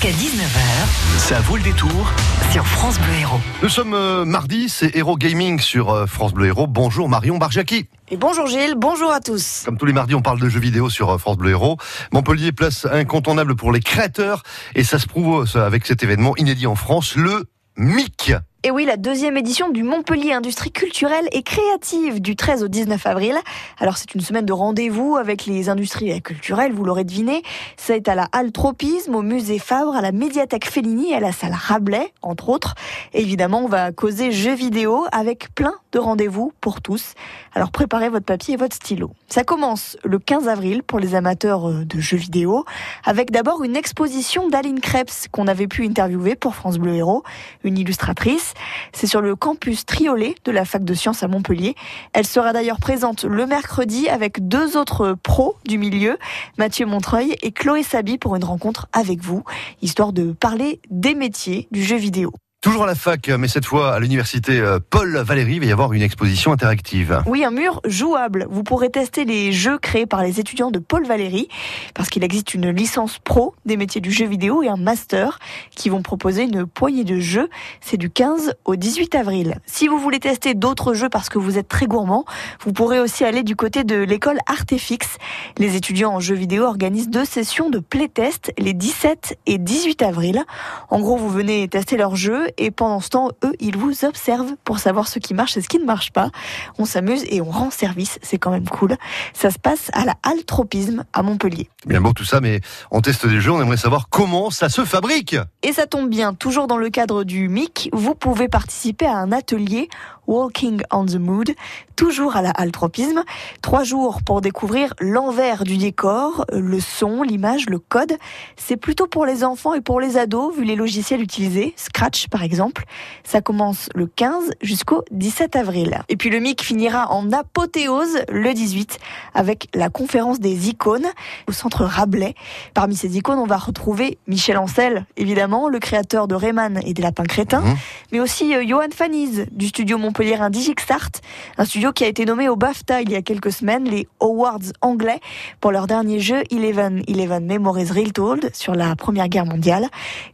Jusqu'à 19h, Ça vaut le détour. sur France Bleu Héros. Nous sommes euh, mardi, c'est Hero Gaming sur euh, France Bleu Héros. Bonjour Marion Barjaki. Et bonjour Gilles, bonjour à tous. Comme tous les mardis, on parle de jeux vidéo sur euh, France Bleu Héros. Montpellier, place incontournable pour les créateurs. Et ça se prouve avec cet événement inédit en France, le MIC. Et oui, la deuxième édition du Montpellier Industrie culturelle et créative du 13 au 19 avril. Alors c'est une semaine de rendez-vous avec les industries culturelles, vous l'aurez deviné. C'est à la Halle Tropisme, au musée Fabre, à la médiathèque Fellini à la salle Rabelais, entre autres. Évidemment, on va causer jeux vidéo avec plein de rendez-vous pour tous. Alors préparez votre papier et votre stylo. Ça commence le 15 avril pour les amateurs euh, de jeux vidéo, avec d'abord une exposition d'Aline Krebs qu'on avait pu interviewer pour France Bleu Héros, une illustratrice. C'est sur le campus Triolet de la fac de sciences à Montpellier. Elle sera d'ailleurs présente le mercredi avec deux autres pros du milieu, Mathieu Montreuil et Chloé Sabi pour une rencontre avec vous, histoire de parler des métiers du jeu vidéo. Toujours à la fac, mais cette fois à l'université euh, Paul Valéry, il va y avoir une exposition interactive. Oui, un mur jouable. Vous pourrez tester les jeux créés par les étudiants de Paul Valéry, parce qu'il existe une licence pro des métiers du jeu vidéo et un master qui vont proposer une poignée de jeux. C'est du 15 au 18 avril. Si vous voulez tester d'autres jeux parce que vous êtes très gourmand, vous pourrez aussi aller du côté de l'école Artefix. Les étudiants en jeux vidéo organisent deux sessions de playtest les 17 et 18 avril. En gros, vous venez tester leurs jeux et pendant ce temps, eux, ils vous observent pour savoir ce qui marche et ce qui ne marche pas. On s'amuse et on rend service, c'est quand même cool. Ça se passe à la Halle Tropisme à Montpellier. Bien beau tout ça, mais on teste des jeux, on aimerait savoir comment ça se fabrique. Et ça tombe bien, toujours dans le cadre du MIC, vous pouvez participer à un atelier Walking on the Mood, toujours à la Halle Tropisme. Trois jours pour découvrir l'envers du décor, le son, l'image, le code. C'est plutôt pour les enfants et pour les ados, vu les logiciels utilisés, Scratch par exemple. Ça commence le 15 jusqu'au 17 avril. Et puis le MIC finira en apothéose le 18 avec la conférence des icônes au centre Rabelais. Parmi ces icônes, on va retrouver Michel Ancel, évidemment, le créateur de Rayman et des Lapins Crétins, Mhm. mais aussi euh, Johan Faniz du studio Montpellier Digixart, un studio qui a été nommé au BAFTA il y a quelques semaines, les Awards anglais, pour leur dernier jeu Eleven, Eleven Memories Retold sur la Première Guerre mondiale.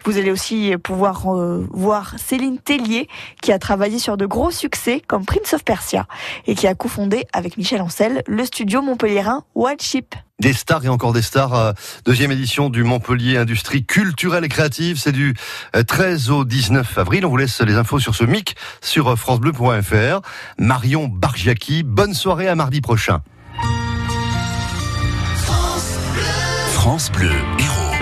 Vous allez aussi pouvoir euh, voir Céline Tellier, qui a travaillé sur de gros succès comme Prince of Persia et qui a cofondé avec Michel Ancel le studio montpelliérain Wild Sheep. Des stars et encore des stars. euh, Deuxième édition du Montpellier Industrie culturelle et créative. C'est du euh, 13 au 19 avril. On vous laisse les infos sur ce MIC sur euh, francebleu.fr. Marion Bargiaki, bonne soirée à mardi prochain. France Bleu.